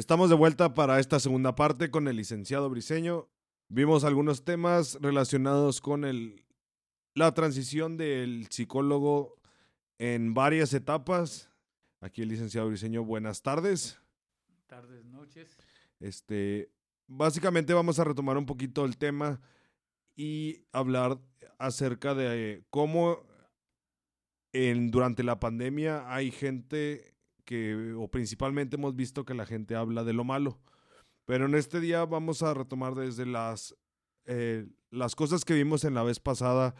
Estamos de vuelta para esta segunda parte con el licenciado Briseño. Vimos algunos temas relacionados con el, la transición del psicólogo en varias etapas. Aquí el licenciado Briseño, buenas tardes. Tardes, noches. Este, básicamente vamos a retomar un poquito el tema y hablar acerca de cómo en, durante la pandemia hay gente que, o principalmente hemos visto que la gente habla de lo malo. Pero en este día vamos a retomar desde las, eh, las cosas que vimos en la vez pasada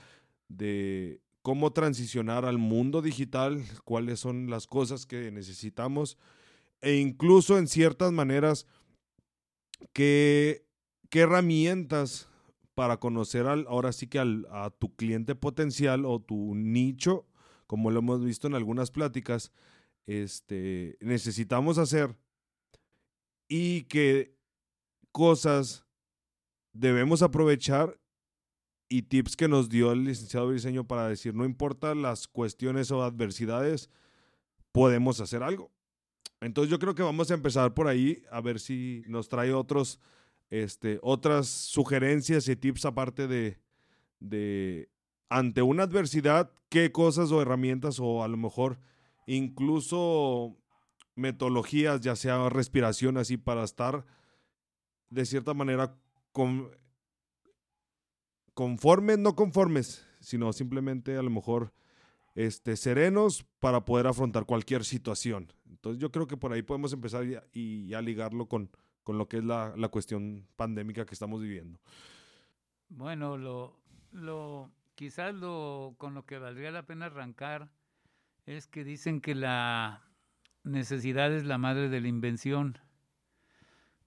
de cómo transicionar al mundo digital, cuáles son las cosas que necesitamos e incluso en ciertas maneras qué, qué herramientas para conocer al, ahora sí que al, a tu cliente potencial o tu nicho, como lo hemos visto en algunas pláticas, este, necesitamos hacer y qué cosas debemos aprovechar y tips que nos dio el licenciado diseño para decir, no importa las cuestiones o adversidades, podemos hacer algo. Entonces yo creo que vamos a empezar por ahí a ver si nos trae otros, este, otras sugerencias y tips aparte de, de, ante una adversidad, qué cosas o herramientas o a lo mejor incluso metodologías, ya sea respiración así para estar de cierta manera con, conformes, no conformes, sino simplemente a lo mejor este, serenos para poder afrontar cualquier situación. Entonces yo creo que por ahí podemos empezar y, ya ligarlo con, con lo que es la, la, cuestión pandémica que estamos viviendo. Bueno, lo, lo, quizás lo, con lo que valdría la pena arrancar es que dicen que la necesidad es la madre de la invención.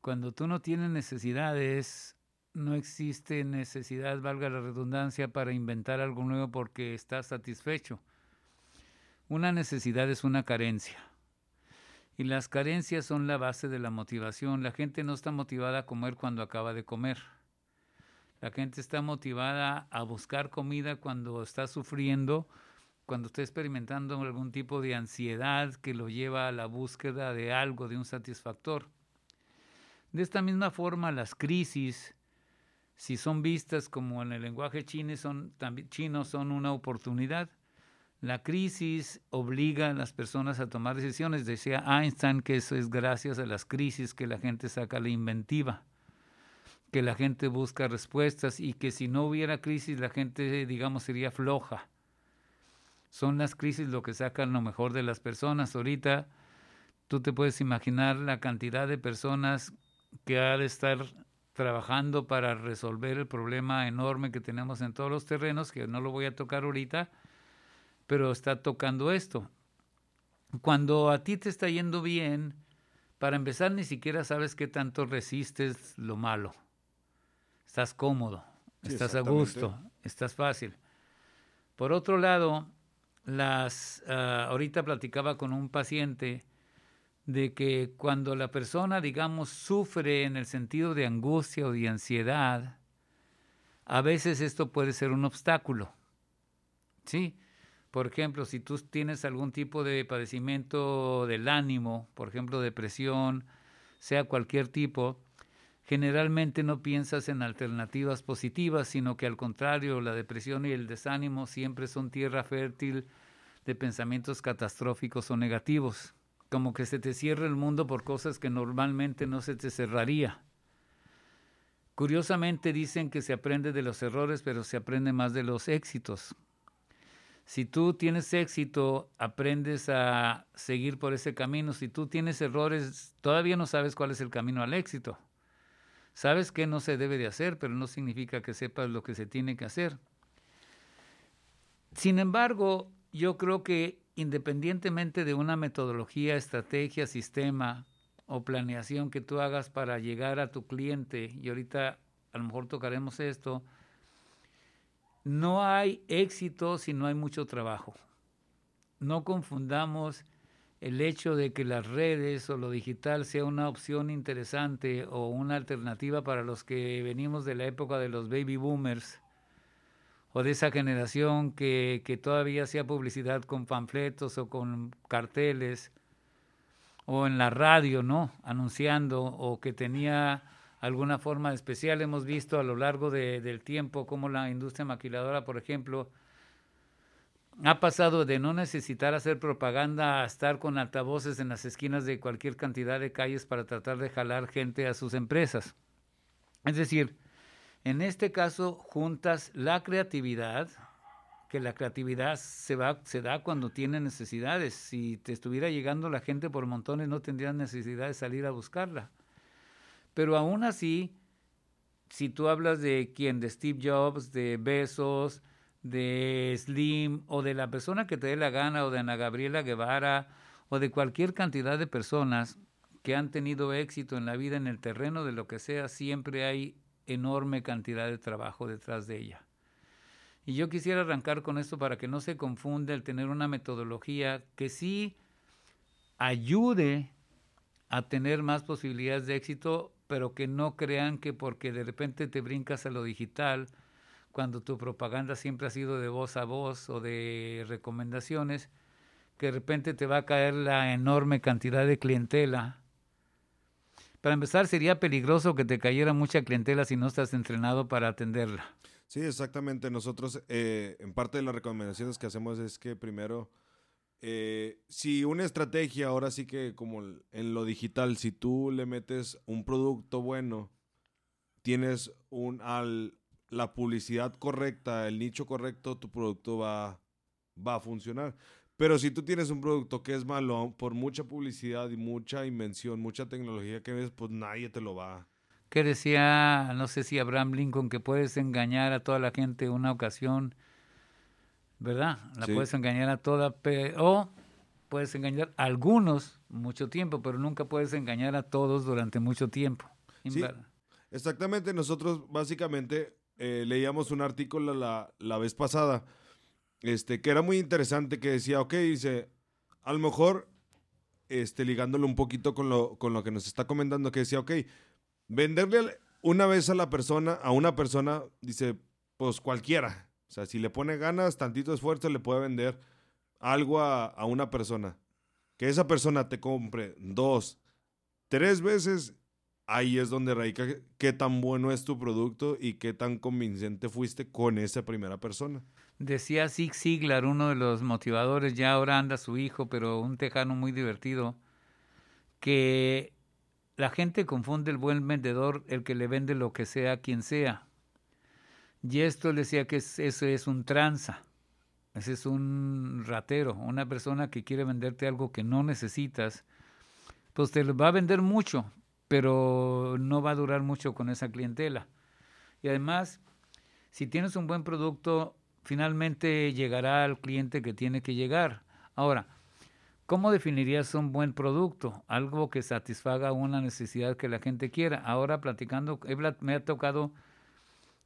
Cuando tú no tienes necesidades, no existe necesidad, valga la redundancia, para inventar algo nuevo porque estás satisfecho. Una necesidad es una carencia. Y las carencias son la base de la motivación. La gente no está motivada a comer cuando acaba de comer. La gente está motivada a buscar comida cuando está sufriendo, cuando está experimentando algún tipo de ansiedad que lo lleva a la búsqueda de algo, de un satisfactor. De esta misma forma, las crisis, si son vistas como en el lenguaje chino, son, chino, son una oportunidad la crisis obliga a las personas a tomar decisiones. Decía Einstein que eso es gracias a las crisis que la gente saca la inventiva, que la gente busca respuestas y que si no hubiera crisis la gente, digamos, sería floja. Son las crisis lo que sacan lo mejor de las personas. Ahorita tú te puedes imaginar la cantidad de personas que ha de estar trabajando para resolver el problema enorme que tenemos en todos los terrenos, que no lo voy a tocar ahorita, pero está tocando esto. Cuando a ti te está yendo bien, para empezar ni siquiera sabes qué tanto resistes lo malo. Estás cómodo, estás a gusto, estás fácil. Por otro lado, las ah, ahorita platicaba con un paciente de que cuando la persona, digamos, sufre en el sentido de angustia o de ansiedad, a veces esto puede ser un obstáculo. ¿Sí? Por ejemplo, si tú tienes algún tipo de padecimiento del ánimo, por ejemplo, depresión, sea cualquier tipo, generalmente no piensas en alternativas positivas, sino que al contrario, la depresión y el desánimo siempre son tierra fértil de pensamientos catastróficos o negativos, como que se te cierra el mundo por cosas que normalmente no se te cerraría. Curiosamente dicen que se aprende de los errores, pero se aprende más de los éxitos. Si tú tienes éxito, aprendes a seguir por ese camino. Si tú tienes errores, todavía no sabes cuál es el camino al éxito. Sabes que no se debe de hacer, pero no significa que sepas lo que se tiene que hacer. Sin embargo, yo creo que independientemente de una metodología, estrategia, sistema o planeación que tú hagas para llegar a tu cliente, y ahorita a lo mejor tocaremos esto, no hay éxito si no hay mucho trabajo. No confundamos el hecho de que las redes o lo digital sea una opción interesante o una alternativa para los que venimos de la época de los baby boomers o de esa generación que, que todavía hacía publicidad con panfletos o con carteles o en la radio, ¿no? Anunciando o que tenía alguna forma especial. Hemos visto a lo largo del tiempo cómo la industria maquiladora, por ejemplo, ha pasado de no necesitar hacer propaganda a estar con altavoces en las esquinas de cualquier cantidad de calles para tratar de jalar gente a sus empresas. Es decir, en este caso juntas la creatividad, que la creatividad se, va, se da cuando tiene necesidades. Si te estuviera llegando la gente por montones, no tendrías necesidad de salir a buscarla. Pero aún así, si tú hablas de quién, de Steve Jobs, de Besos, de Slim o de la persona que te dé la gana o de Ana Gabriela Guevara o de cualquier cantidad de personas que han tenido éxito en la vida en el terreno de lo que sea, siempre hay enorme cantidad de trabajo detrás de ella. Y yo quisiera arrancar con esto para que no se confunda el tener una metodología que sí ayude a tener más posibilidades de éxito, pero que no crean que porque de repente te brincas a lo digital, cuando tu propaganda siempre ha sido de voz a voz o de recomendaciones, que de repente te va a caer la enorme cantidad de clientela. Para empezar, sería peligroso que te cayera mucha clientela si no estás entrenado para atenderla. Sí, exactamente. Nosotros, eh, en parte de las recomendaciones que hacemos es que primero, eh, si una estrategia, ahora sí que como en lo digital, si tú le metes un producto bueno, tienes un, al, la publicidad correcta, el nicho correcto, tu producto va, va a funcionar. Pero si tú tienes un producto que es malo, por mucha publicidad y mucha invención, mucha tecnología que ves, pues nadie te lo va que decía, no sé si Abraham Lincoln, que puedes engañar a toda la gente una ocasión, ¿verdad? La puedes engañar a toda, o puedes engañar a algunos mucho tiempo, pero nunca puedes engañar a todos durante mucho tiempo. Sí, exactamente, nosotros básicamente eh, leíamos un artículo la, la, vez pasada, este, que era muy interesante, que decía, ok, dice, a lo mejor, este, ligándolo un poquito con lo, con lo que nos está comentando, que decía, ok, venderle una vez a la persona, a una persona, dice, pues cualquiera. O sea, si le pone ganas, tantito esfuerzo, le puede vender algo a, una persona. Que esa persona te compre dos, tres veces, ahí es donde radica qué tan bueno es tu producto y qué tan convincente fuiste con esa primera persona. Decía Zig Ziglar, uno de los motivadores, ya ahora anda su hijo, pero un tejano muy divertido, que la gente confunde el buen vendedor, el que le vende lo que sea quien sea. Y esto decía que eso es un tranza. Ese es un ratero, una persona que quiere venderte algo que no necesitas. Pues te va a vender mucho, pero no va a durar mucho con esa clientela. Y además, si tienes un buen producto, finalmente llegará al cliente que tiene que llegar. Ahora, ¿Cómo definirías un buen producto? Algo que satisfaga una necesidad que la gente quiera. Ahora platicando, me ha tocado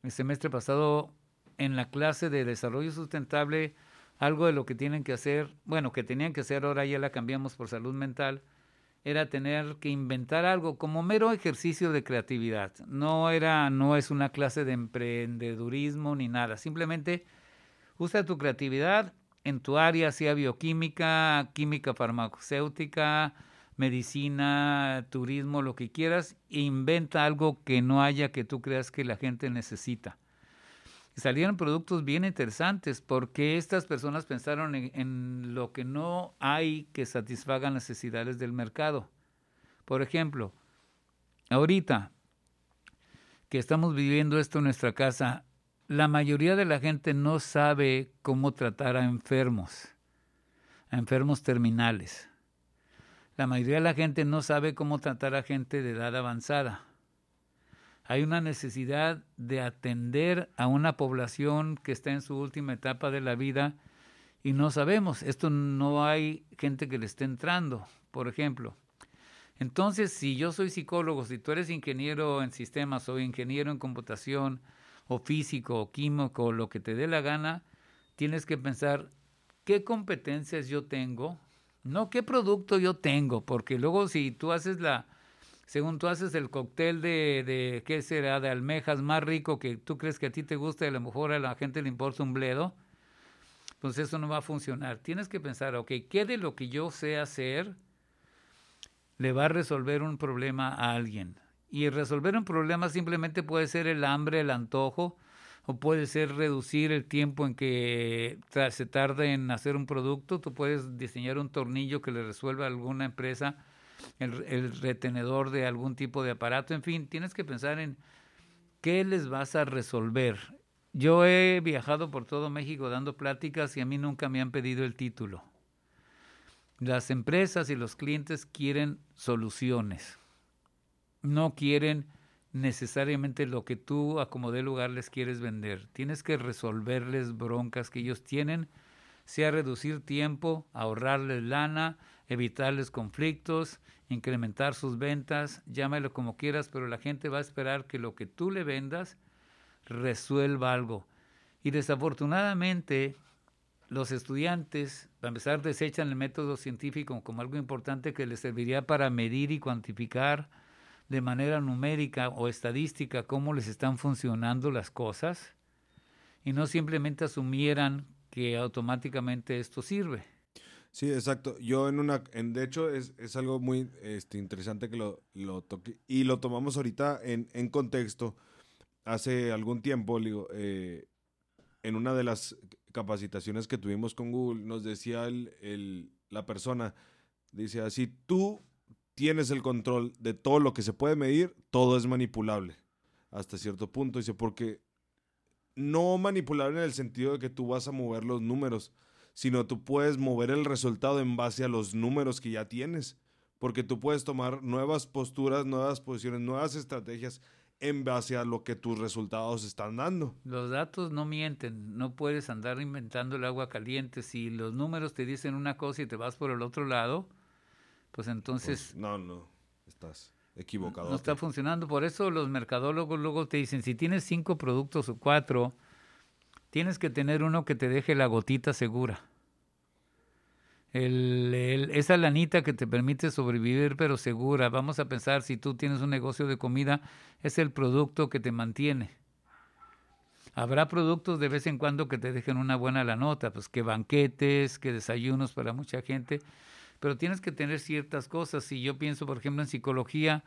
el semestre pasado en la clase de desarrollo sustentable algo de lo que tienen que hacer, bueno, que tenían que hacer, ahora ya la cambiamos por salud mental, era tener que inventar algo como mero ejercicio de creatividad. No era, no es una clase de emprendedurismo ni nada. Simplemente usa tu creatividad en tu área, sea bioquímica, química farmacéutica, medicina, turismo, lo que quieras, e inventa algo que no haya que tú creas que la gente necesita. Salieron productos bien interesantes porque estas personas pensaron en, en lo que no hay que satisfagan necesidades del mercado. Por ejemplo, ahorita que estamos viviendo esto en nuestra casa, la mayoría de la gente no sabe cómo tratar a enfermos, a enfermos terminales. La mayoría de la gente no sabe cómo tratar a gente de edad avanzada. Hay una necesidad de atender a una población que está en su última etapa de la vida y no sabemos. Esto no hay gente que le esté entrando, por ejemplo. Entonces, si yo soy psicólogo, si tú eres ingeniero en sistemas o ingeniero en computación, o físico o químico o lo que te dé la gana, tienes que pensar qué competencias yo tengo, no qué producto yo tengo, porque luego si tú haces la, según tú haces el cóctel de, de, ¿qué será?, de almejas más rico que tú crees que a ti te gusta y a lo mejor a la gente le importa un bledo, pues eso no va a funcionar. Tienes que pensar, ok, ¿qué de lo que yo sé hacer le va a resolver un problema a alguien. Y resolver un problema simplemente puede ser el hambre, el antojo, o puede ser reducir el tiempo en que se tarde en hacer un producto. Tú puedes diseñar un tornillo que le resuelva a alguna empresa el, el, retenedor de algún tipo de aparato. En fin, tienes que pensar en qué les vas a resolver. Yo he viajado por todo México dando pláticas y a mí nunca me han pedido el título. Las empresas y los clientes quieren soluciones. No quieren necesariamente lo que tú a como de lugar les quieres vender. Tienes que resolverles broncas que ellos tienen, sea reducir tiempo, ahorrarles lana, evitarles conflictos, incrementar sus ventas, llámalo como quieras, pero la gente va a esperar que lo que tú le vendas resuelva algo. Y desafortunadamente los estudiantes, para empezar, desechan el método científico como algo importante que les serviría para medir y cuantificar de manera numérica o estadística cómo les están funcionando las cosas y no simplemente asumieran que automáticamente esto sirve. Sí, exacto. Yo en una, en, de hecho es, es algo muy este, interesante que lo, lo toque y lo tomamos ahorita en, en contexto. Hace algún tiempo, eh, en una de las capacitaciones que tuvimos con Google, nos decía el, el, la persona, dice así, tú tienes el control de todo lo que se puede medir, todo es manipulable hasta cierto punto. Dice, porque no manipulable en el sentido de que tú vas a mover los números, sino tú puedes mover el resultado en base a los números que ya tienes. Porque tú puedes tomar nuevas posturas, nuevas posiciones, nuevas estrategias en base a lo que tus resultados están dando. Los datos no mienten, no puedes andar inventando el agua caliente. Si los números te dicen una cosa y te vas por el otro lado, pues entonces... Pues, no, no, estás equivocado. No está funcionando. Por eso los mercadólogos luego te dicen, si tienes cinco productos o cuatro, tienes que tener uno que te deje la gotita segura. El, esa lanita que te permite sobrevivir pero segura. Vamos a pensar, si tú tienes un negocio de comida, es el producto que te mantiene. Habrá productos de vez en cuando que te dejen una buena la nota, pues que banquetes, que desayunos para mucha gente, pero tienes que tener ciertas cosas. Si yo pienso, por ejemplo, en psicología,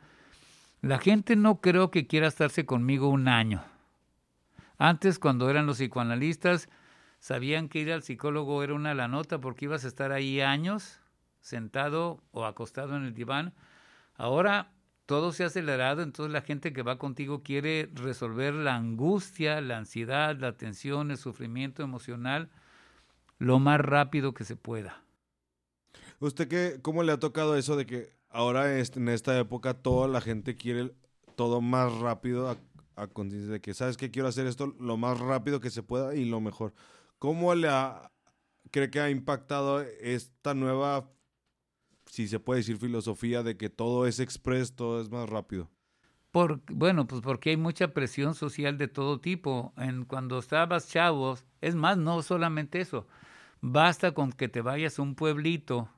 la gente no creo que quiera estarse conmigo un año. Antes, cuando eran los psicoanalistas, sabían que ir al psicólogo era una la nota porque ibas a estar ahí años sentado o acostado en el diván. Ahora todo se ha acelerado, entonces la gente que va contigo quiere resolver la angustia, la ansiedad, la tensión, el sufrimiento emocional lo más rápido que se pueda. ¿Usted qué, cómo le ha tocado eso de que ahora en esta época toda la gente quiere todo más rápido a, conciencia de que, ¿sabes que Quiero hacer esto lo más rápido que se pueda y lo mejor. ¿Cómo le ha, cree que ha impactado esta nueva, si se puede decir, filosofía de que todo es express, todo es más rápido? Por, bueno, pues porque hay mucha presión social de todo tipo. En, cuando estabas chavos, es más, no solamente eso. Basta con que te vayas a un pueblito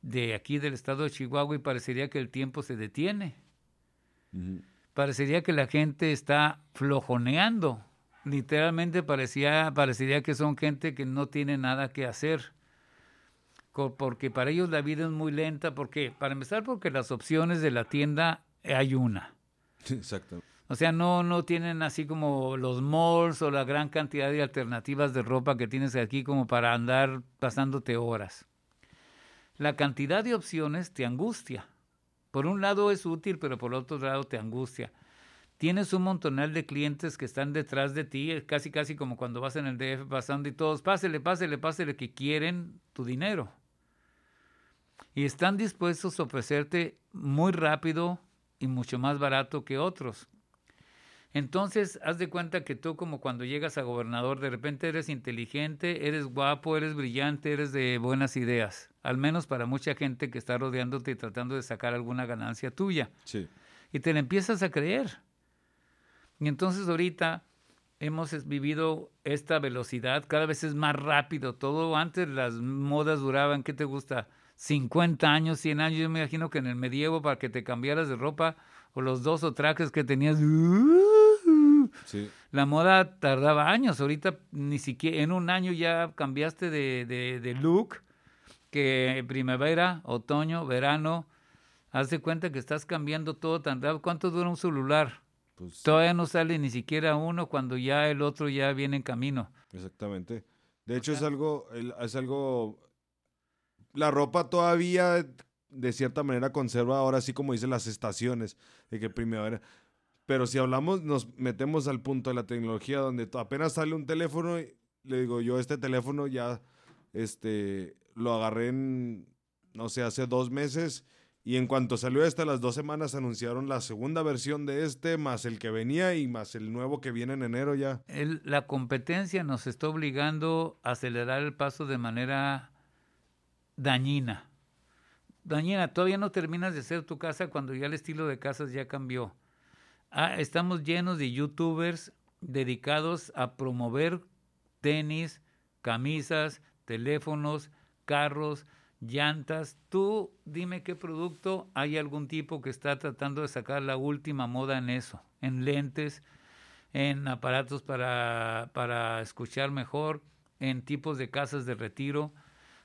de aquí del estado de Chihuahua y parecería que el tiempo se detiene. Uh -huh. Parecería que la gente está flojoneando. Literalmente parecía, parecería que son gente que no tiene nada que hacer. Porque para ellos la vida es muy lenta. porque Para empezar, porque las opciones de la tienda hay una. Exacto. O sea, no, no tienen así como los malls o la gran cantidad de alternativas de ropa que tienes aquí como para andar pasándote horas la cantidad de opciones te angustia. Por un lado es útil, pero por otro lado te angustia. Tienes un montonal de clientes que están detrás de ti, es casi casi como cuando vas en el DF pasando y todos, pásele, pásele, pásele, que quieren tu dinero. Y están dispuestos a ofrecerte muy rápido y mucho más barato que otros. Entonces, haz de cuenta que tú como cuando llegas a gobernador, de repente eres inteligente, eres guapo, eres brillante, eres de buenas ideas, al menos para mucha gente que está rodeándote y tratando de sacar alguna ganancia tuya. Sí. Y te la empiezas a creer. Y entonces ahorita hemos vivido esta velocidad, cada vez es más rápido. Todo antes las modas duraban, ¿qué te gusta? 50 años, 100 años. Yo me imagino que en el medievo para que te cambiaras de ropa o los dos o trajes que tenías... Sí. La moda tardaba años, ahorita ni siquiera en un año ya cambiaste de, de, de look, que primavera, otoño, verano, Haz de cuenta que estás cambiando todo tan rápido. ¿Cuánto dura un celular? Pues, Todavía no sale ni siquiera uno cuando ya el otro ya viene en camino. Exactamente. De hecho, es algo, es algo. La ropa todavía, de cierta manera, conserva ahora sí como dicen las estaciones. De que primero. Pero si hablamos, nos metemos al punto de la tecnología donde apenas sale un teléfono, le digo yo, este teléfono ya este, lo agarré en, no sé, hace dos meses y en cuanto salió este, las dos semanas anunciaron la segunda versión de este, más el que venía y más el nuevo que viene en enero ya. la competencia nos está obligando a acelerar el paso de manera dañina. Dañina, todavía no terminas de hacer tu casa cuando ya el estilo de casas ya cambió. Ah, estamos llenos de youtubers dedicados a promover tenis, camisas, teléfonos, carros, llantas. Tú dime qué producto hay algún tipo que está tratando de sacar la última moda en eso, en lentes, en aparatos para, para escuchar mejor, en tipos de casas de retiro.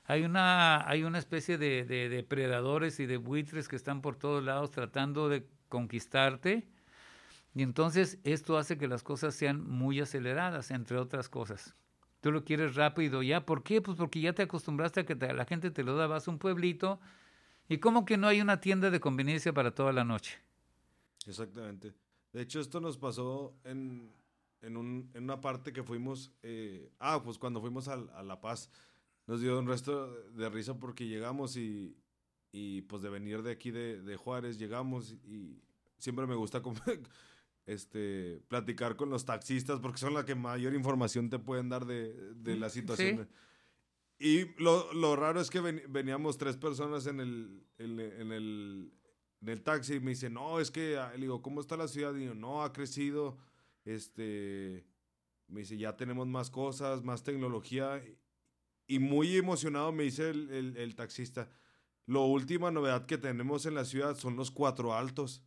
Hay una, hay una especie de, de depredadores y de buitres que están por todos lados tratando de conquistarte. Y entonces esto hace que las cosas sean muy aceleradas, entre otras cosas. Tú lo quieres rápido ya. ¿Por qué? Pues porque ya te acostumbraste a que la gente te lo da. Vas a un pueblito y como que no hay una tienda de conveniencia para toda la noche. Exactamente. De hecho, esto nos pasó en, en, un, en una parte que fuimos. Eh, ah, pues cuando fuimos a, a, La Paz. Nos dio un resto de risa porque llegamos y, y pues de venir de aquí de, de Juárez, llegamos y siempre me gusta este, platicar con los taxistas porque son las que mayor información te pueden dar de, de la situación. Y lo, lo, raro es que veníamos tres personas en el, en, el, en el taxi y me dice, no, es que, ah", le digo, ¿cómo está la ciudad? Y yo, no, ha crecido, este, me dice, ya tenemos más cosas, más tecnología. Y muy emocionado me dice el, el, el taxista, lo última novedad que tenemos en la ciudad son los cuatro altos.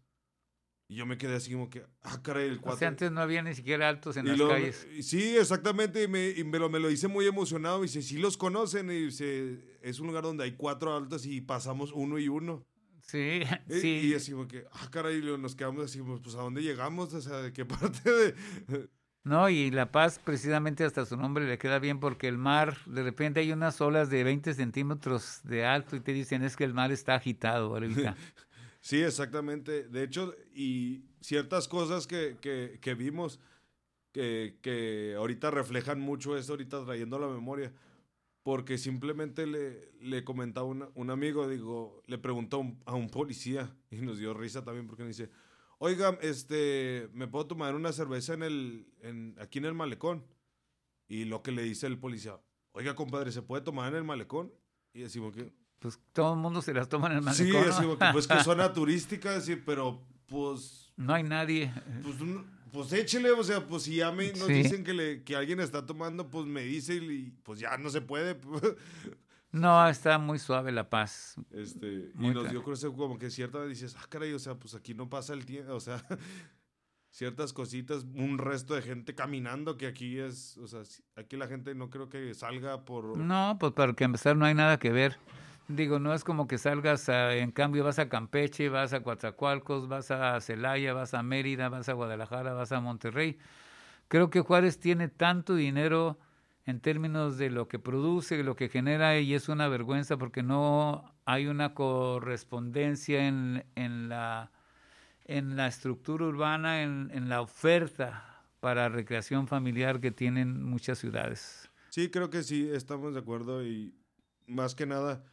Y yo me quedé así como que, ah, caray, el cuatro. O sea, antes no había ni siquiera altos en las calles. Sí, exactamente, y me, y me, lo, me lo hice muy emocionado. Y dice, sí los conocen, y dice, es un lugar donde hay cuatro altos y pasamos uno y uno. Sí, y, sí. Y así como que, ah, caray, nos quedamos así, pues, ¿a dónde llegamos? O sea, ¿de qué parte de...? No, y La Paz, precisamente hasta su nombre le queda bien porque el mar, de repente hay unas olas de 20 centímetros de alto y te dicen es que el mar está agitado ahorita. Sí, exactamente. De hecho, y ciertas cosas que, que, que vimos que, que, ahorita reflejan mucho eso, ahorita trayendo la memoria, porque simplemente le, le comentaba un amigo, digo, le preguntó a un policía y nos dio risa también porque me dice, oiga, este, ¿me puedo tomar una cerveza en el, en, aquí en el malecón? Y lo que le dice el policía, oiga, compadre, ¿se puede tomar en el malecón? Y decimos que, pues todo el mundo se las toma en el malecón. Sí, así, pues que zona turística, sí, pero pues... No hay nadie. Pues, pues échele, o sea, pues si ya me nos dicen que, le, que alguien está tomando, pues me dice y pues ya no se puede. no, está muy suave la paz. Este, y nos dio como que cierta vez dices, ah, caray, o sea, pues aquí no pasa el tiempo, o sea, ciertas cositas, un resto de gente caminando que aquí es, o sea, aquí la gente no creo que salga por... No, pues para que empezar no hay nada que ver. Digo, no es como que salgas, en cambio vas a Campeche, vas a Coatzacoalcos, vas a Celaya, vas a Mérida, vas a Guadalajara, vas a Monterrey. Creo que Juárez tiene tanto dinero en términos de lo que produce, lo que genera, y es una vergüenza porque no hay una correspondencia en, en, la, en la estructura urbana, en, en la oferta para recreación familiar que tienen muchas ciudades. Sí, creo que sí, estamos de acuerdo y más que nada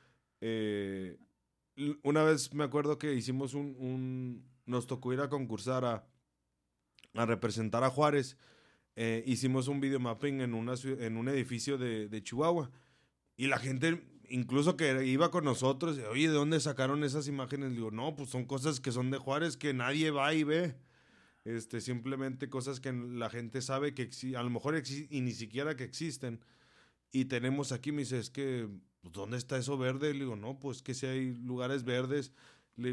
eh, una vez me acuerdo que hicimos un, nos tocó ir a concursar a, a representar a Juárez. Eh, hicimos un video mapping en, una, en un edificio de, de, Chihuahua. Y la gente, incluso que iba con nosotros, oye, ¿de dónde sacaron esas imágenes? Digo, no, pues son cosas que son de Juárez que nadie va y ve. Este, simplemente cosas que la gente sabe que a lo mejor y ni siquiera que existen. Y tenemos aquí, me dice, es que pues, ¿dónde está eso verde? Le digo, no, pues que si hay lugares verdes.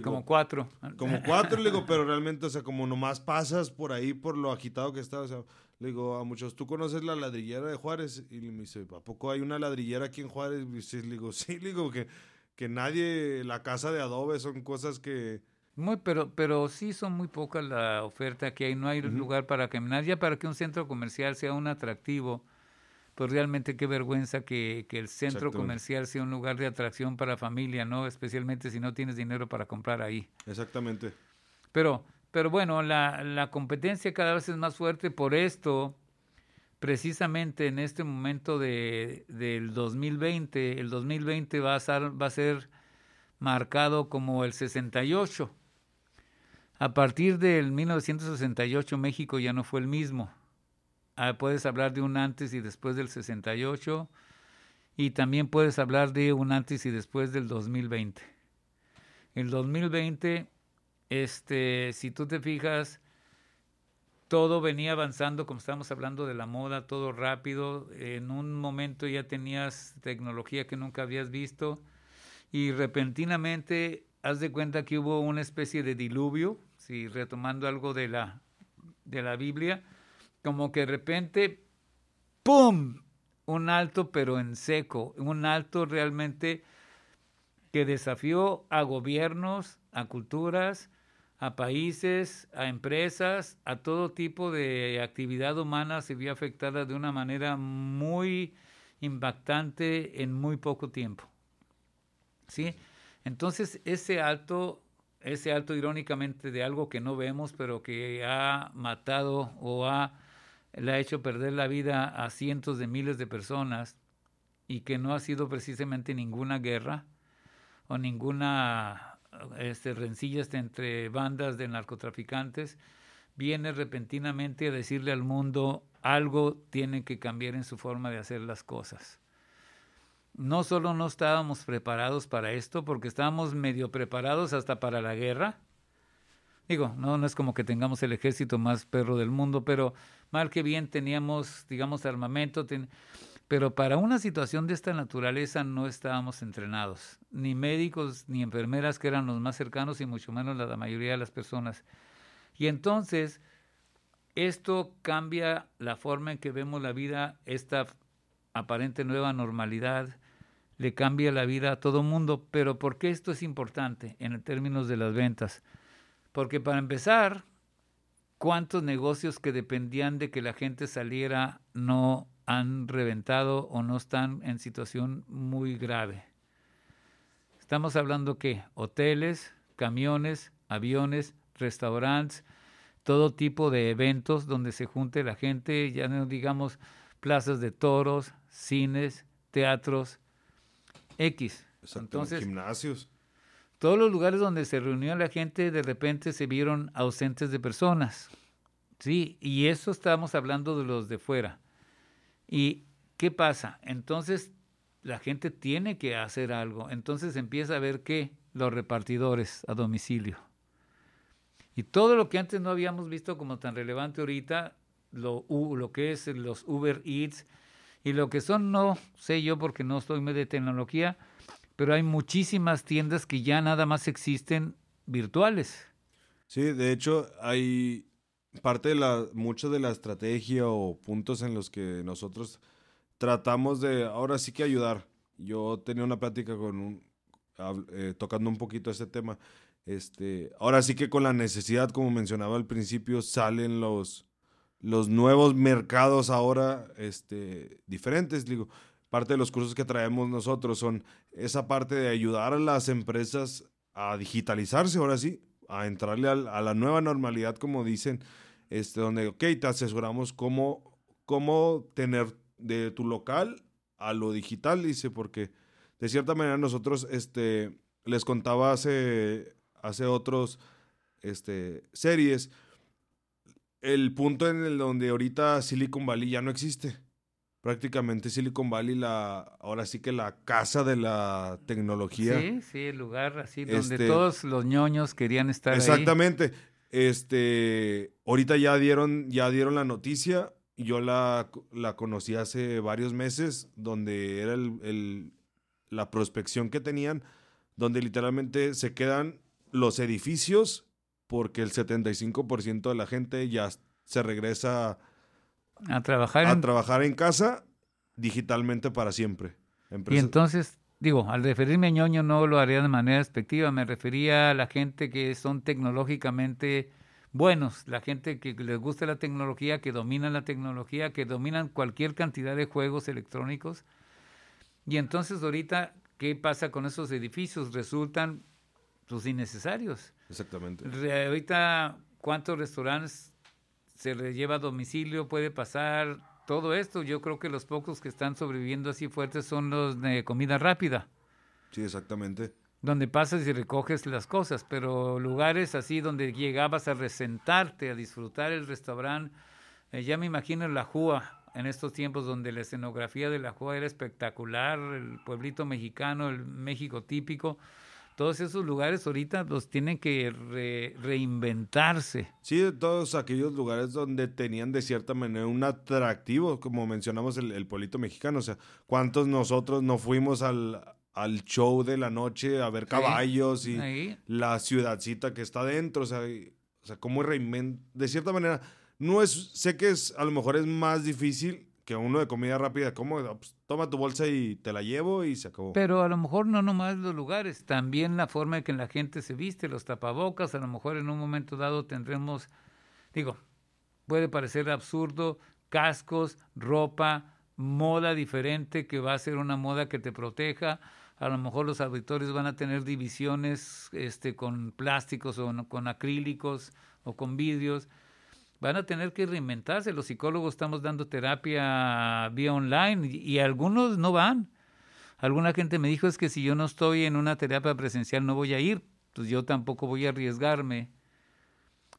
como cuatro. Como cuatro, le digo, pero realmente, o sea, como nomás pasas por ahí por lo agitado que está, o sea, le digo a muchos, ¿tú conoces la ladrillera de Juárez? Y me dice, ¿a poco hay una ladrillera aquí en Juárez? Y le digo, sí, le digo que, que nadie, la casa de adobe son cosas que... Muy, pero, pero sí son muy pocas la oferta que hay, no hay lugar para caminar, ya para que un centro comercial sea un atractivo, pues realmente qué vergüenza que, que el centro comercial sea un lugar de atracción para familia, ¿no? Especialmente si no tienes dinero para comprar ahí. Exactamente. Pero, pero bueno, la, la competencia cada vez es más fuerte, por esto precisamente en este momento de, del 2020, el 2020 va a, ser, va a ser marcado como el 68. A partir del 1968 México ya no fue el mismo. Ah, puedes hablar de un antes y después del 68 y también puedes hablar de un antes y después del 2020. El 2020, este, si tú te fijas, todo venía avanzando, como estamos hablando de la moda, todo rápido. En un momento ya tenías tecnología que nunca habías visto y repentinamente haz de cuenta que hubo una especie de diluvio, si retomando algo de la, de la Biblia, como que de repente, ¡pum! Un alto pero en seco, un alto realmente que desafió a gobiernos, a culturas, a países, a empresas, a todo tipo de actividad humana se vio afectada de una manera muy impactante en muy poco tiempo. ¿Sí? Entonces, ese alto, ese alto irónicamente de algo que no vemos, pero que ha matado o ha, le ha hecho perder la vida a cientos de miles de personas y que no ha sido precisamente ninguna guerra o ninguna este, rencillas entre bandas de narcotraficantes, viene repentinamente a decirle al mundo algo tiene que cambiar en su forma de hacer las cosas. No solo no estábamos preparados para esto, porque estábamos medio preparados hasta para la guerra. Digo, no, no es como que tengamos el ejército más perro del mundo, pero mal que bien teníamos, digamos, armamento, pero para una situación de esta naturaleza no estábamos entrenados, ni médicos ni enfermeras que eran los más cercanos y mucho menos la, mayoría de las personas. Y entonces esto cambia la forma en que vemos la vida, esta aparente nueva normalidad, le cambia la vida a todo mundo. Pero ¿por qué esto es importante en términos de las ventas? Porque para empezar, ¿cuántos negocios que dependían de que la gente saliera no han reventado o no están en situación muy grave. Estamos hablando que hoteles, camiones, aviones, restaurantes, todo tipo de eventos donde se junte la gente, ya no digamos plazas de toros, cines, teatros, X. Entonces, gimnasios. Todos los lugares donde se reunió la gente de repente se vieron ausentes de personas. Sí, y eso estamos hablando de los de fuera. ¿Y qué pasa? Entonces la gente tiene que hacer algo. Entonces empieza a ver que los repartidores a domicilio. Y todo lo que antes no habíamos visto como tan relevante ahorita, lo, lo que es los Uber Eats y lo que son, no sé yo porque no estoy medio de tecnología, pero hay muchísimas tiendas que ya nada más existen virtuales. Sí, de hecho hay parte de la, mucho de la estrategia o puntos en los que nosotros tratamos de, ahora sí que ayudar. Yo tenía una plática con un, eh, tocando un poquito ese tema. Este, ahora sí que con la necesidad, como mencionaba al principio, salen los, los nuevos mercados ahora este, diferentes. Digo, parte de los cursos que traemos nosotros son esa parte de ayudar a las empresas a digitalizarse, ahora sí, a entrarle a, la nueva normalidad, como dicen, este, donde, ok, te asesoramos cómo, cómo tener de tu local a lo digital, dice, porque de cierta manera nosotros, este, les contaba hace, hace otros, este, series, el punto en el donde ahorita Silicon Valley ya no existe. Prácticamente Silicon Valley, la, ahora sí que la casa de la tecnología. Sí, sí, el lugar así donde este todos los ñoños querían estar. Exactamente. Este, ahorita ya dieron, ya dieron la noticia. Yo la, la conocí hace varios meses, donde era el, la prospección que tenían, donde literalmente se quedan los edificios porque el 75% de la gente ya se regresa a trabajar, a trabajar en casa digitalmente para siempre. Y entonces digo, al referirme a ñoño no lo haría de manera despectiva, me refería a la gente que son tecnológicamente buenos, la gente que les gusta la tecnología, que dominan la tecnología, que dominan cualquier cantidad de juegos electrónicos. Y entonces ahorita, ¿qué pasa con esos edificios? Resultan pues innecesarios. Exactamente. ahorita, ¿cuántos restaurantes se les lleva a domicilio? Puede pasar todo esto. Yo creo que los pocos que están sobreviviendo así fuertes son los de comida rápida. Sí, exactamente donde pasas y recoges las cosas, pero lugares así donde llegabas a resentarte, a disfrutar el restaurante, eh, ya me imagino la Júa, en estos tiempos donde la escenografía de la Júa era espectacular, el pueblito mexicano, el México típico, todos esos lugares ahorita los tienen que reinventarse. Sí, todos aquellos lugares donde tenían de cierta manera un atractivo, como mencionamos el, el pueblito mexicano, o sea, ¿cuántos nosotros no fuimos al, al show de la noche a ver caballos y la ciudadcita que está dentro, o sea, o sea cómo reinvent de cierta manera no es sé que es a lo mejor es más difícil que uno de comida rápida, como ah, pues, toma tu bolsa y te la llevo y se acabó. Pero a lo mejor no nomás los lugares, también la forma en que la gente se viste, los tapabocas, a lo mejor en un momento dado tendremos digo, puede parecer absurdo, cascos, ropa, moda diferente que va a ser una moda que te proteja, a lo mejor los auditorios van a tener divisiones este, con plásticos o con acrílicos o con vidrios. Van a tener que reinventarse. Los psicólogos estamos dando terapia vía online y, algunos no van. Alguna gente me dijo es que si yo no estoy en una terapia presencial no voy a ir. Pues yo tampoco voy a arriesgarme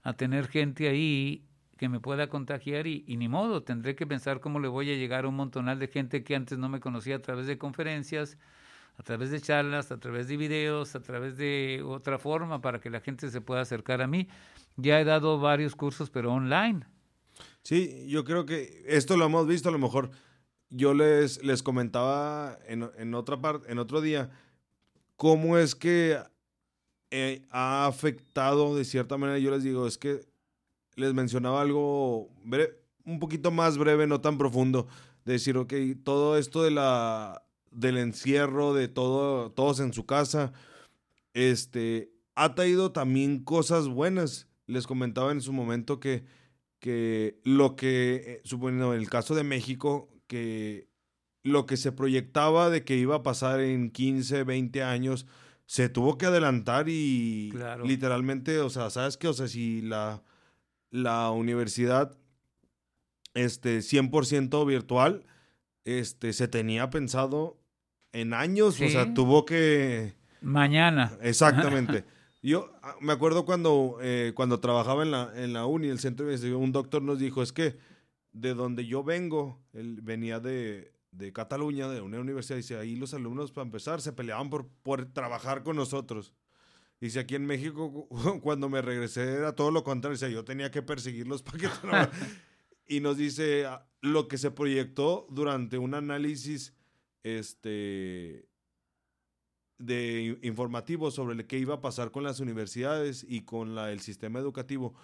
a tener gente ahí que me pueda contagiar y, y, ni modo, tendré que pensar cómo le voy a llegar a un montonal de gente que antes no me conocía a través de conferencias, a través de charlas, a través de videos, a través de otra forma para que la gente se pueda acercar a mí. Ya he dado varios cursos, pero online. Sí, yo creo que esto lo hemos visto a lo mejor. Yo les, les comentaba en, en otra parte, en otro día, cómo es que eh, ha afectado de cierta manera. Yo les digo, es que les mencionaba algo un poquito más breve, no tan profundo, de decir, ok, todo esto de la del encierro, de todo, todos en su casa, este, ha traído también cosas buenas. Les comentaba en su momento que, que lo que, eh, suponiendo en el caso de México, que lo que se proyectaba de que iba a pasar en 15, 20 años, se tuvo que adelantar y literalmente, o sea, ¿sabes qué? O sea, si la, la universidad, este, 100% virtual, este, se tenía pensado en años, o sea, tuvo que... Mañana. Exactamente. Yo ah, me acuerdo cuando, eh, cuando trabajaba en la, en la uni, el centro de investigación, un doctor nos dijo, es que de donde yo vengo, él venía de, de Cataluña, de una universidad, dice, ahí los alumnos para empezar se peleaban por, por trabajar con nosotros. Dice, aquí en México, cuando me regresé era todo lo contrario, o yo tenía que perseguirlos para que y nos dice, ah, lo que se proyectó durante un análisis este, de informativo sobre lo que iba a pasar con las universidades y con la, el sistema educativo,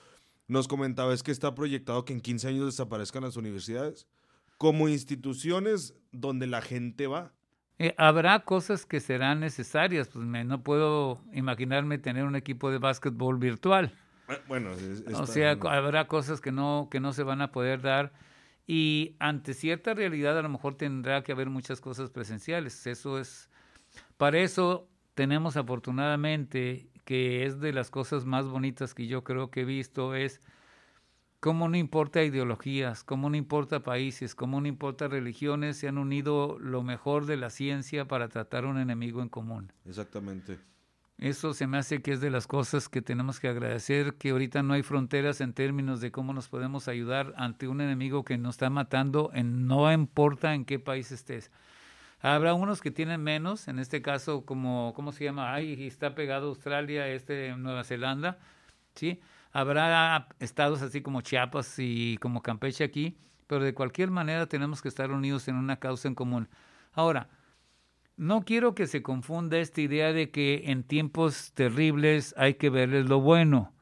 nos comentaba es que está proyectado que en 15 años desaparezcan las universidades como instituciones donde la gente va. Eh, habrá cosas que serán necesarias, pues no puedo imaginarme tener un equipo de básquetbol virtual. Ah, bueno, o sea, habrá cosas que no, que no se van a poder dar y ante cierta realidad a lo mejor tendrá que haber muchas cosas presenciales. Eso es, para eso tenemos afortunadamente, que es de las cosas más bonitas que yo creo que he visto, es cómo no importa ideologías, cómo no importa países, cómo no importa religiones, se han unido lo mejor de la ciencia para tratar un enemigo en común. Exactamente. Eso se me hace que es de las cosas que tenemos que agradecer, que ahorita no hay fronteras en términos de cómo nos podemos ayudar ante un enemigo que nos está matando, en, no importa en qué país estés. Habrá unos que tienen menos, en este caso como, ¿cómo se llama? Ay, está pegado Australia, este Nueva Zelanda, ¿sí? Habrá estados así como Chiapas y como Campeche aquí, pero de cualquier manera tenemos que estar unidos en una causa en común. Ahora, no quiero que se confunda esta idea de que en tiempos terribles hay que verles lo bueno.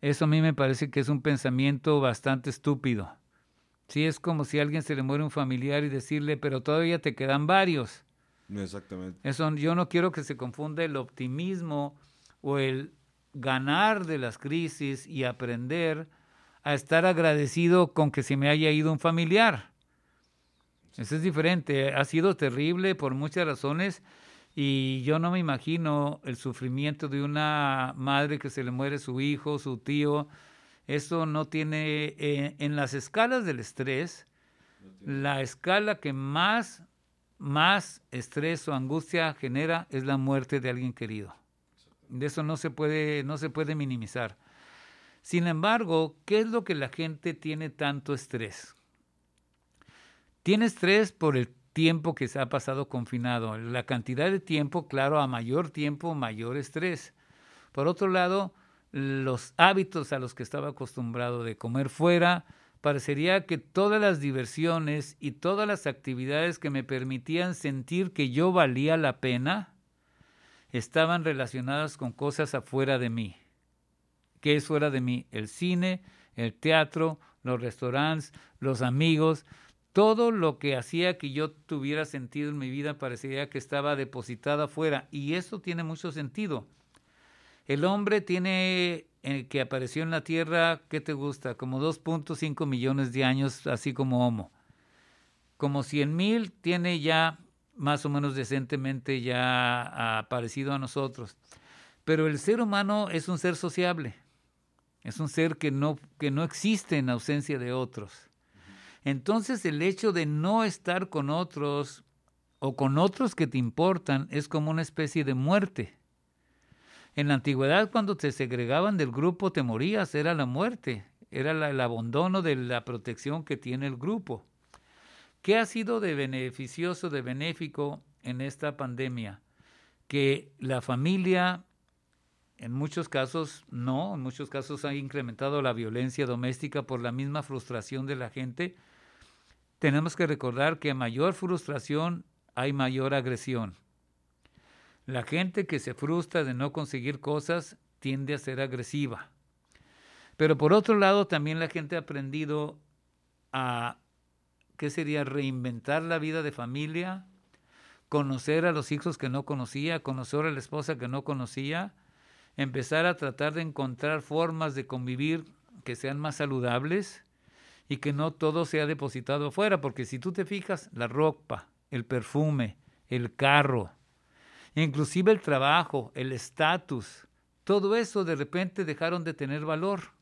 Eso a mí me parece que es un pensamiento bastante estúpido. Sí, es como si a alguien se le muere un familiar y decirle, pero todavía te quedan varios. Exactamente. Eso, yo no quiero que se confunda el optimismo o el ganar de las crisis y aprender a estar agradecido con que se me haya ido un familiar. Eso es diferente. Ha sido terrible por muchas razones y yo no me imagino el sufrimiento de una madre que se le muere su hijo, su tío. Eso no tiene, eh, en las escalas del estrés, la escala que más, más estrés o angustia genera es la muerte de alguien querido. De eso no se puede, no se puede minimizar. Sin embargo, ¿qué es lo que la gente tiene tanto estrés? Tiene estrés por el tiempo que se ha pasado confinado. La cantidad de tiempo, claro, a mayor tiempo, mayor estrés. Por otro lado, los hábitos a los que estaba acostumbrado de comer fuera, parecería que todas las diversiones y todas las actividades que me permitían sentir que yo valía la pena estaban relacionadas con cosas afuera de mí. ¿Qué es fuera de mí? El cine, el teatro, los restaurantes, los amigos, todo lo que hacía que yo tuviera sentido en mi vida parecería que estaba depositada afuera y eso tiene mucho sentido. El hombre tiene, eh, que apareció en la Tierra, ¿qué te gusta? Como 2.5 millones de años, así como Homo. Como 100 mil tiene ya más o menos decentemente ya aparecido a nosotros. Pero el ser humano es un ser sociable, es un ser que no, que no existe en ausencia de otros. Entonces el hecho de no estar con otros o con otros que te importan es como una especie de muerte. En la antigüedad cuando te segregaban del grupo te morías, era la muerte, era el abandono de la protección que tiene el grupo. ¿Qué ha sido de beneficioso, de benéfico en esta pandemia? Que la familia, en muchos casos no, en muchos casos ha incrementado la violencia doméstica por la misma frustración de la gente, tenemos que recordar que mayor frustración hay mayor agresión. La gente que se frustra de no conseguir cosas tiende a ser agresiva. Pero por otro lado, también la gente ha aprendido a, ¿qué sería? Reinventar la vida de familia, conocer a los hijos que no conocía, conocer a la esposa que no conocía, empezar a tratar de encontrar formas de convivir que sean más saludables y que no todo sea depositado afuera, porque si tú te fijas, la ropa, el perfume, el carro, inclusive el trabajo, el estatus, todo eso de repente dejaron de tener valor.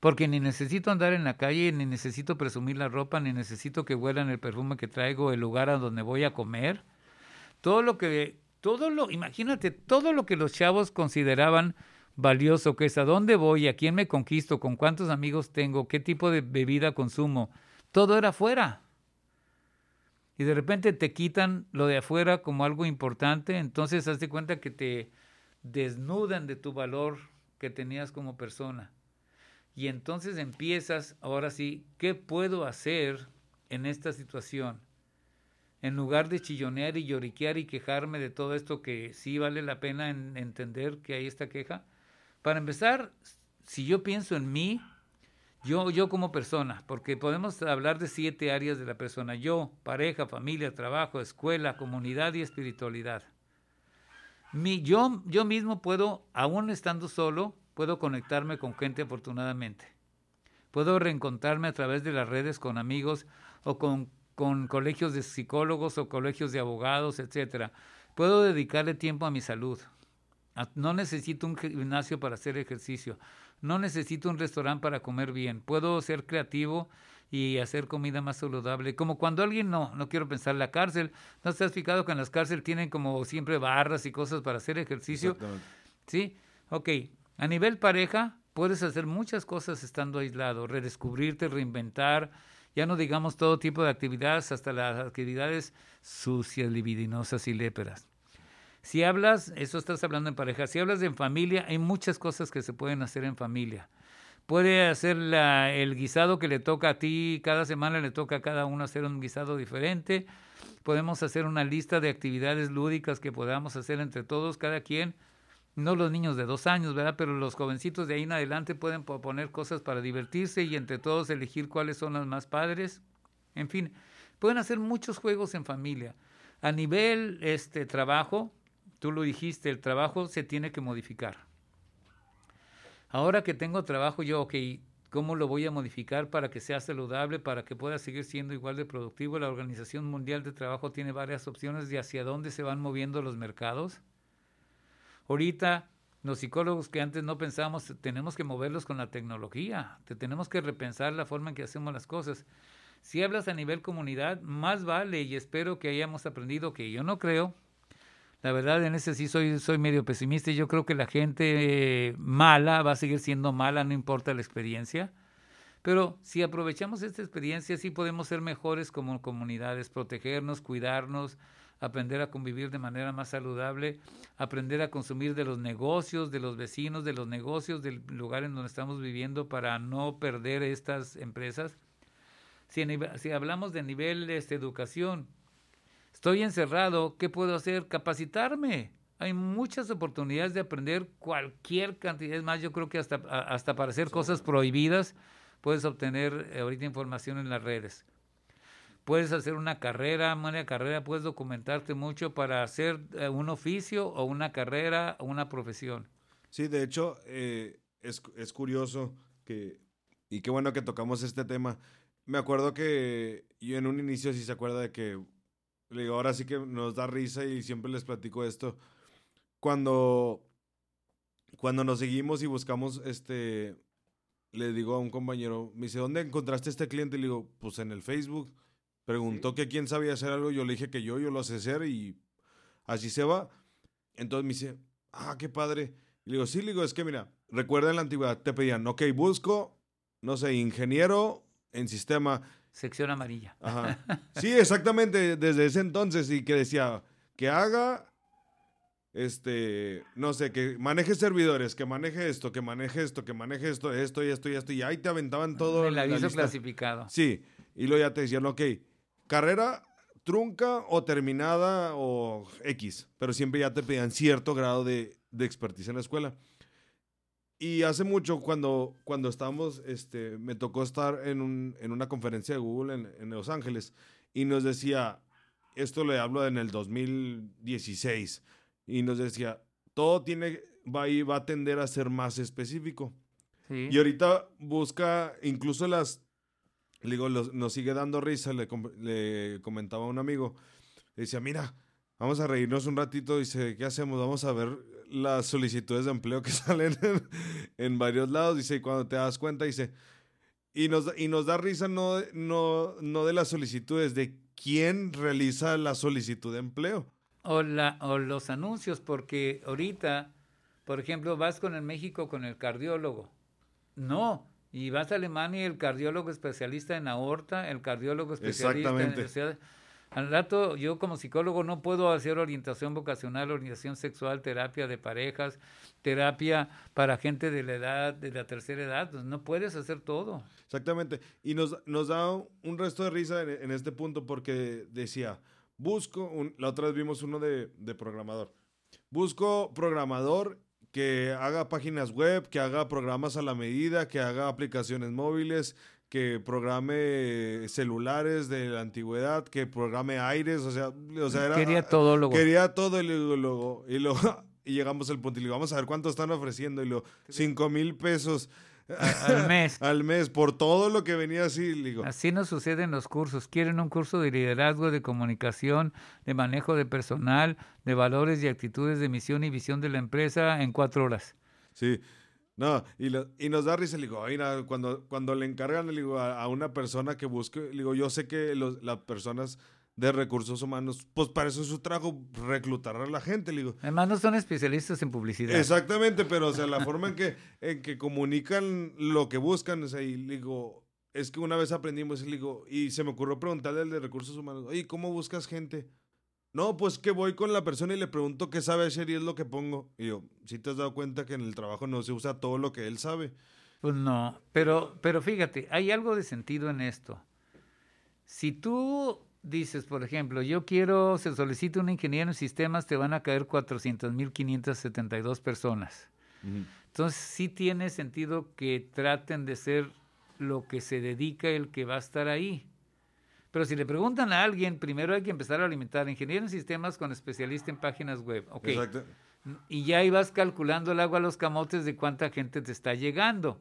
Porque ni necesito andar en la calle, ni necesito presumir la ropa, ni necesito que huelan el perfume que traigo, el lugar a donde voy a comer. Todo lo que, todo lo, imagínate, todo lo que los chavos consideraban valioso que es a dónde voy, a quién me conquisto, con cuántos amigos tengo, qué tipo de bebida consumo. Todo era afuera. Y de repente te quitan lo de afuera como algo importante, entonces haz de cuenta que te desnudan de tu valor que tenías como persona. Y entonces empiezas, ahora sí, ¿qué puedo hacer en esta situación? En lugar de chillonear y lloriquear y quejarme de todo esto que sí vale la pena entender que hay esta queja, para empezar, si yo pienso en mí, yo, yo como persona, porque podemos hablar de siete áreas de la persona, yo, pareja, familia, trabajo, escuela, comunidad y espiritualidad. Mi, yo, yo mismo puedo, aún estando solo, puedo conectarme con gente afortunadamente. Puedo reencontrarme a través de las redes con amigos o con, con colegios de psicólogos o colegios de abogados, etc. Puedo dedicarle tiempo a mi salud. No necesito un gimnasio para hacer ejercicio. No necesito un restaurante para comer bien. Puedo ser creativo y hacer comida más saludable. Como cuando alguien no, no quiero pensar la cárcel. ¿No te has fijado que en las cárceles tienen como siempre barras y cosas para hacer ejercicio? Sí, ok. A nivel pareja, puedes hacer muchas cosas estando aislado, redescubrirte, reinventar, ya no digamos todo tipo de actividades, hasta las actividades sucias, libidinosas y léperas. Si hablas, eso estás hablando en pareja, si hablas en familia, hay muchas cosas que se pueden hacer en familia. Puede hacer el guisado que le toca a ti, cada semana le toca a cada uno hacer un guisado diferente. Podemos hacer una lista de actividades lúdicas que podamos hacer entre todos, cada quien. No los niños de dos años, ¿verdad? Pero los jovencitos de ahí en adelante pueden proponer cosas para divertirse y entre todos elegir cuáles son las más padres. En fin, pueden hacer muchos juegos en familia. A nivel este trabajo, tú lo dijiste, el trabajo se tiene que modificar. Ahora que tengo trabajo, yo, ok, ¿cómo lo voy a modificar para que sea saludable, para que pueda seguir siendo igual de productivo? La Organización Mundial de Trabajo tiene varias opciones de hacia dónde se van moviendo los mercados. Ahorita, los psicólogos que antes no pensábamos, tenemos que moverlos con la tecnología, tenemos que repensar la forma en que hacemos las cosas. Si hablas a nivel comunidad, más vale y espero que hayamos aprendido que yo no creo. La verdad, en ese sí soy, soy medio pesimista y yo creo que la gente mala va a seguir siendo mala, no importa la experiencia. Pero si aprovechamos esta experiencia, sí podemos ser mejores como comunidades, protegernos, cuidarnos, aprender a convivir de manera más saludable, aprender a consumir de los negocios, de los vecinos, de los negocios, del lugar en donde estamos viviendo para no perder estas empresas. Si, hablamos de nivel de este, educación, estoy encerrado, ¿qué puedo hacer? Capacitarme. Hay muchas oportunidades de aprender cualquier cantidad. Es más, yo creo que hasta, hasta para hacer cosas prohibidas puedes obtener eh, ahorita información en las redes. Puedes hacer una carrera, una carrera, puedes documentarte mucho para hacer eh, un oficio o una carrera o una profesión. Sí, de hecho, eh, es, es curioso que, y qué bueno que tocamos este tema, me acuerdo que yo en un inicio sí se acuerda de que, le digo, ahora sí que nos da risa y siempre les platico esto. Cuando, cuando nos seguimos y buscamos, este, le digo a un compañero, me dice, ¿dónde encontraste este cliente? Le digo, pues en el Facebook. Preguntó que quién sabía hacer algo, yo le dije que yo, yo lo sé hacer y así se va. Entonces me dice, ah, qué padre. Y le digo, sí, le digo, es que mira, recuerda en la antigüedad, te pedían, ok, busco, no sé, ingeniero en sistema. Sección amarilla. Ajá. Sí, exactamente, desde ese entonces y que decía que haga, este, no sé, que maneje servidores, que maneje esto, que maneje esto, que maneje esto, esto y esto y esto, y ahí te aventaban todo. El aviso clasificado. Sí, y luego ya te decían, ok, carrera trunca o terminada o X, pero siempre ya te pedían cierto grado de, de expertise en la escuela. Y hace mucho, cuando, cuando estábamos, este, me tocó estar en, un, en una conferencia de Google en, en, Los Ángeles y nos decía, esto le hablo en el 2016, y nos decía, todo tiene, va, a, va a tender a ser más específico. Y ahorita busca, incluso las, digo, nos sigue dando risa, le, le comentaba a un amigo, decía, mira, vamos a reírnos un ratito, dice, ¿qué hacemos? Vamos a ver las solicitudes de empleo que salen en, varios lados, dice, y cuando te das cuenta, dice, y nos, y nos da risa no, no, no de las solicitudes, de quién realiza la solicitud de empleo. O, la, o los anuncios, porque ahorita, por ejemplo, vas con el México con el cardiólogo. No, y vas a Alemania y el cardiólogo especialista en aorta, el cardiólogo especialista en... Al rato, yo como psicólogo no puedo hacer orientación vocacional, orientación sexual, terapia de parejas, terapia para gente de la edad, de la tercera edad. Pues no puedes hacer todo. Exactamente. Y nos, nos da un resto de risa en, este punto porque decía, busco, la otra vez vimos uno de, de programador. Busco programador que haga páginas web, que haga programas a la medida, que haga aplicaciones móviles, que programe celulares de la antigüedad, que programe aires, o sea, o sea era, quería todo luego. Quería todo y luego, y luego y llegamos al punto y le vamos a ver cuánto están ofreciendo y luego cinco mil pesos al mes. al mes por todo lo que venía así, digo. Así nos sucede en los cursos. Quieren un curso de liderazgo, de comunicación, de manejo de personal, de valores y actitudes de misión y visión de la empresa en cuatro horas. Sí. No, y, y nos da risa, le digo, cuando, cuando le encargan le digo, a, una persona que busque, le digo, yo sé que los, las personas de recursos humanos, pues para eso es su trabajo, reclutar a la gente, le digo. Además no son especialistas en publicidad. Exactamente, pero o sea, la forma en que, en que comunican lo que buscan, o sea, y le digo, es que una vez aprendimos, y le digo, y se me ocurrió preguntarle al de recursos humanos, oye, ¿cómo buscas gente? No, pues que voy con la persona y le pregunto qué sabe hacer y es lo que pongo. Y yo, ¿sí te has dado cuenta que en el trabajo no se usa todo lo que él sabe? Pues no, pero, pero fíjate, hay algo de sentido en esto. Si tú dices, por ejemplo, yo quiero, se solicita un ingeniero en sistemas, te van a caer 400.572 personas. Entonces sí tiene sentido que traten de ser lo que se dedica el que va a estar ahí. Pero si le preguntan a alguien, primero hay que empezar a alimentar ingeniero en sistemas con especialista en páginas web. Okay. Exacto. Y ya ibas calculando el agua a los camotes de cuánta gente te está llegando.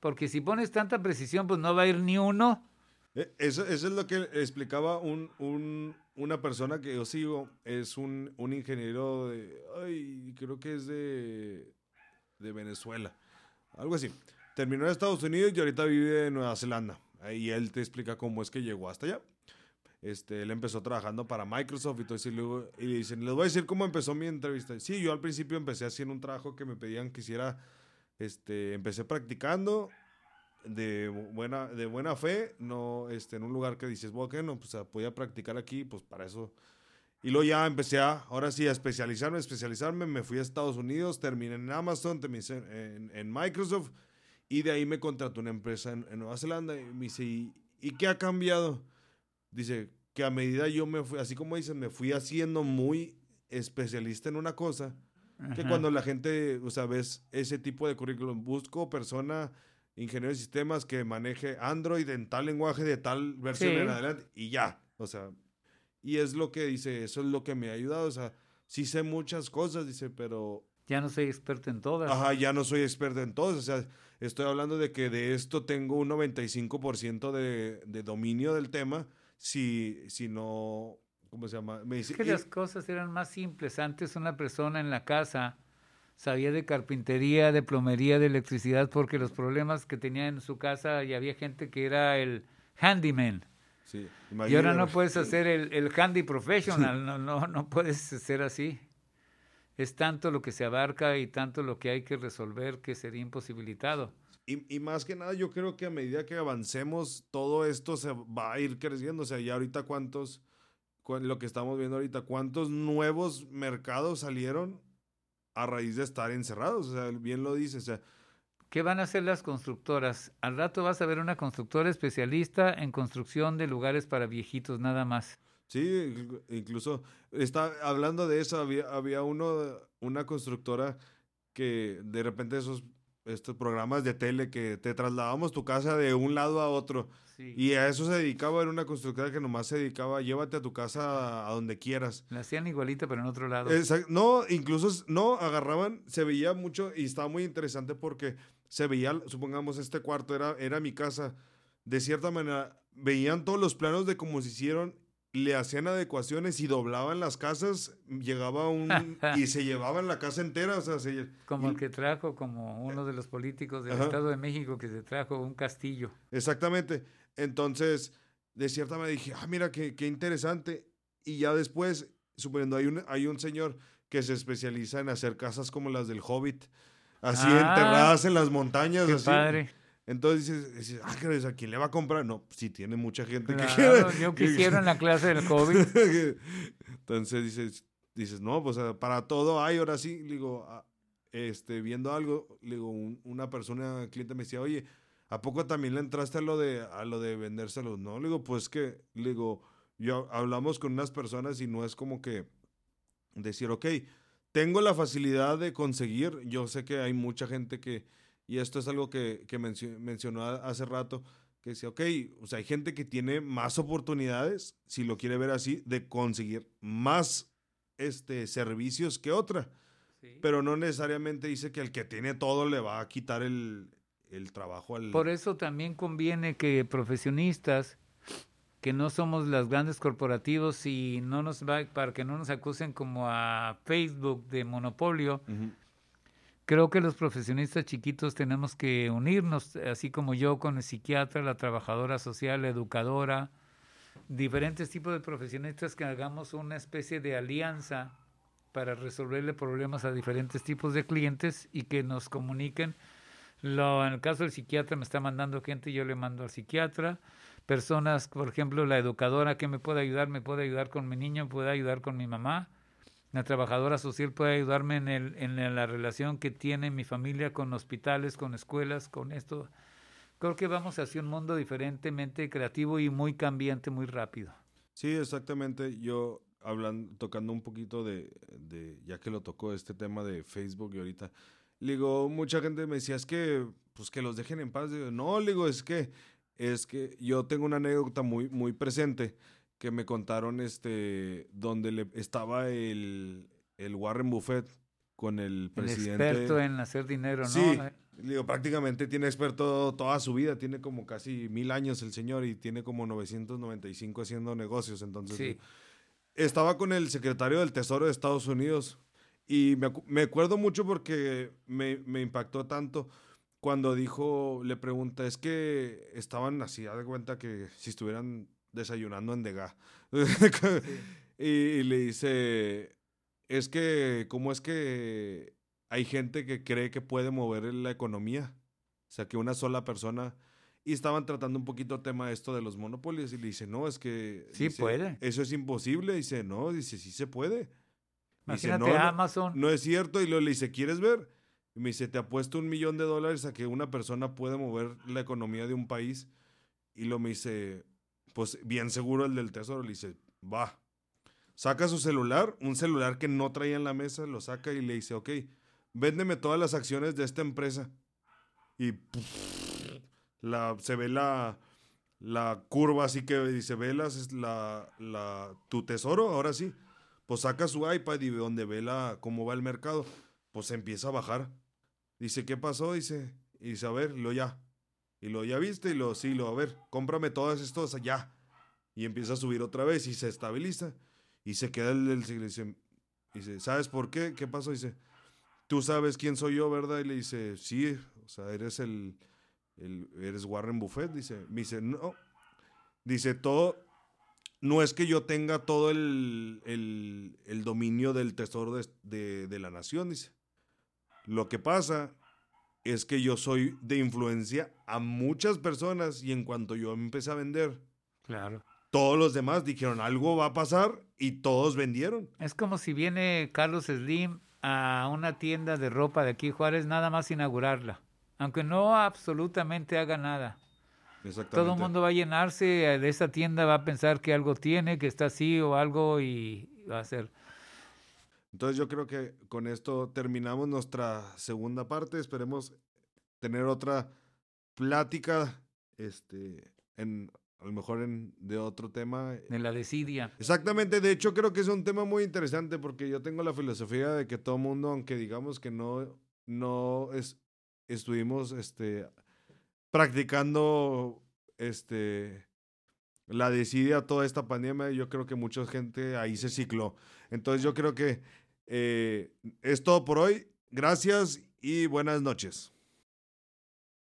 Porque si pones tanta precisión, pues no va a ir ni uno. Eh, eso, eso es lo que explicaba un, un, una persona que yo sigo. Es un, un ingeniero de. Ay, creo que es de, de Venezuela. Algo así. Terminó en Estados Unidos y ahorita vive en Nueva Zelanda. Ahí él te explica cómo es que llegó hasta allá. Este, él empezó trabajando para Microsoft y todo eso. Y, luego, y le dicen, les voy a decir cómo empezó mi entrevista. Sí, yo al principio empecé haciendo un trabajo que me pedían que hiciera. Este, empecé practicando de buena, de buena fe, no este, en un lugar que dices, bueno, pues podía practicar aquí, pues para eso. Y luego ya empecé a, ahora sí, a especializarme, especializarme. Me fui a Estados Unidos, terminé en Amazon, terminé en, en Microsoft y de ahí me contrató una empresa en, Nueva Zelanda y me dice, ¿y, qué ha cambiado? Dice, que a medida yo me fui, así como dicen, me fui haciendo muy especialista en una cosa, que cuando la gente, o sea, ves ese tipo de currículum, busco persona, ingeniero de sistemas que maneje Android en tal lenguaje de tal versión en adelante y ya, o sea, y es lo que dice, eso es lo que me ha ayudado, o sea, sí sé muchas cosas, dice, pero... Ya no soy experto en todas. Ajá, ya no soy experto en todas, o sea, Estoy hablando de que de esto tengo un 95% de, de dominio del tema. Si, si no, ¿cómo se llama? Me dice, es que las cosas eran más simples. Antes una persona en la casa sabía de carpintería, de plomería, de electricidad, porque los problemas que tenía en su casa y había gente que era el handyman. Sí, y ahora no puedes hacer el, el handy professional, no, no, no puedes ser así es tanto lo que se abarca y tanto lo que hay que resolver que sería imposibilitado. Y, más que nada, yo creo que a medida que avancemos, todo esto se va a ir creciendo. O sea, ya ahorita cuántos, lo que estamos viendo ahorita, cuántos nuevos mercados salieron a raíz de estar encerrados. O sea, bien lo dice. O sea, ¿Qué van a hacer las constructoras? Al rato vas a ver una constructora especialista en construcción de lugares para viejitos, nada más. Sí, incluso está hablando de eso, había, había uno, una constructora que de repente esos estos programas de tele que te trasladamos tu casa de un lado a otro. Y a eso se dedicaba, era una constructora que nomás se dedicaba, llévate a tu casa a, donde quieras. La hacían igualita, pero en otro lado. No, incluso no, agarraban, se veía mucho y estaba muy interesante porque se veía, supongamos, este cuarto era, era mi casa. De cierta manera, veían todos los planos de cómo se hicieron le hacían adecuaciones y doblaban las casas, llegaba un y se llevaban la casa entera, o sea, como el que trajo, como uno de los políticos del Estado de México que se trajo un castillo. Exactamente. Entonces, de cierta manera dije, ah, mira, qué, qué interesante. Y ya después, suponiendo, hay un, hay un señor que se especializa en hacer casas como las del Hobbit, así ah, enterradas en las montañas. Qué padre. Entonces dices, ah, ¿a quién le va a comprar? No, si tiene mucha gente que quiere. Yo quisiera en la clase del COVID. Entonces dices, dices, no, pues para todo hay, ahora sí. digo, ah, este, viendo algo, digo, una persona, cliente me decía, oye, ¿a poco también le entraste a lo de, a lo de vendérselo? No, le digo, pues que, le digo, yo hablamos con unas personas y no es como que decir, ok, tengo la facilidad de conseguir, yo sé que hay mucha gente que y esto es algo que, que mencionó hace rato, que decía, ok, o sea, hay gente que tiene más oportunidades, si lo quiere ver así, de conseguir más este, servicios que otra. Pero no necesariamente dice que el que tiene todo le va a quitar el, el trabajo al... Por eso también conviene que profesionistas que no somos las grandes corporativos y no nos va para que no nos acusen como a Facebook de monopolio, Creo que los profesionistas chiquitos tenemos que unirnos, así como yo con el psiquiatra, la trabajadora social, la educadora, diferentes tipos de profesionistas que hagamos una especie de alianza para resolverle problemas a diferentes tipos de clientes y que nos comuniquen. Lo, en el caso del psiquiatra me está mandando gente, yo le mando al psiquiatra. Personas, por ejemplo, la educadora que me puede ayudar, me puede ayudar con mi niño, puede ayudar con mi mamá la trabajadora social puede ayudarme en, el, en la relación que tiene mi familia con hospitales, con escuelas, con esto. Creo que vamos hacia un mundo diferentemente creativo y muy cambiante, muy rápido. Sí, exactamente. Yo hablando, tocando un poquito de, de, ya que lo tocó este tema de Facebook y ahorita, digo, mucha gente me decía, es que, pues que los dejen en paz. No, digo, es que es que yo tengo una anécdota muy, muy presente que me contaron este, donde le, estaba el, el Warren Buffett con el presidente. El experto en hacer dinero, ¿no? Sí, digo, prácticamente tiene experto toda su vida, tiene como casi mil años el señor y tiene como 995 haciendo negocios, entonces... Sí. Estaba con el secretario del Tesoro de Estados Unidos y me, me acuerdo mucho porque me, me, impactó tanto cuando dijo, le pregunta, es que estaban así, haz de cuenta que si estuvieran desayunando en Degas. y, y le dice, es que, ¿cómo es que hay gente que cree que puede mover la economía? O sea, que una sola persona... Y estaban tratando un poquito el tema esto de los monopolios y le dice, no, es que... Sí puede. Eso es imposible. Dice, no, dice, sí se puede. Imagínate dice, no, Amazon. No, es cierto. Y luego le dice, ¿quieres ver? Y me dice, te apuesto un millón de dólares a que una persona puede mover la economía de un país. Y lo me dice, pues bien seguro el del tesoro. Le dice, va. Saca su celular, un celular que no traía en la mesa, lo saca y le dice, ok, véndeme todas las acciones de esta empresa. Y la, se ve la, la curva así que dice, velas es la, la, tu tesoro, ahora sí. Pues saca su iPad y donde ve la, cómo va el mercado, pues empieza a bajar. Dice, ¿qué pasó? Dice, y dice, a ver, lo ya. Y lo ya viste y lo, sí, lo, a ver, cómprame todas estas ya. Y empieza a subir otra vez y se estabiliza. Y se queda el, el, dice, dice, ¿sabes por qué? ¿Qué pasó? Dice, tú sabes quién soy yo, ¿verdad? Y le dice, sí, o sea, eres el, eres Warren Buffett. Dice, me dice, no. Dice, todo, no es que yo tenga todo el, el, el dominio del tesoro de, de, de, la nación, dice. Lo que pasa es que yo soy de influencia a muchas personas y en cuanto yo empecé a vender, claro todos los demás dijeron algo va a pasar y todos vendieron. Es como si viene Carlos Slim a una tienda de ropa de aquí Juárez nada más inaugurarla, aunque no absolutamente haga nada. Todo el mundo va a llenarse de esa tienda, va a pensar que algo tiene, que está así o algo y va a ser. Entonces yo creo que con esto terminamos nuestra segunda parte. Esperemos tener otra plática este, en a lo mejor en, de otro tema. De la desidia. Exactamente, de hecho creo que es un tema muy interesante porque yo tengo la filosofía de que todo mundo, aunque digamos que no, no es, estuvimos este, practicando este, la desidia toda esta pandemia, yo creo que mucha gente ahí se cicló. Entonces yo creo que eh, es todo por hoy. Gracias y buenas noches.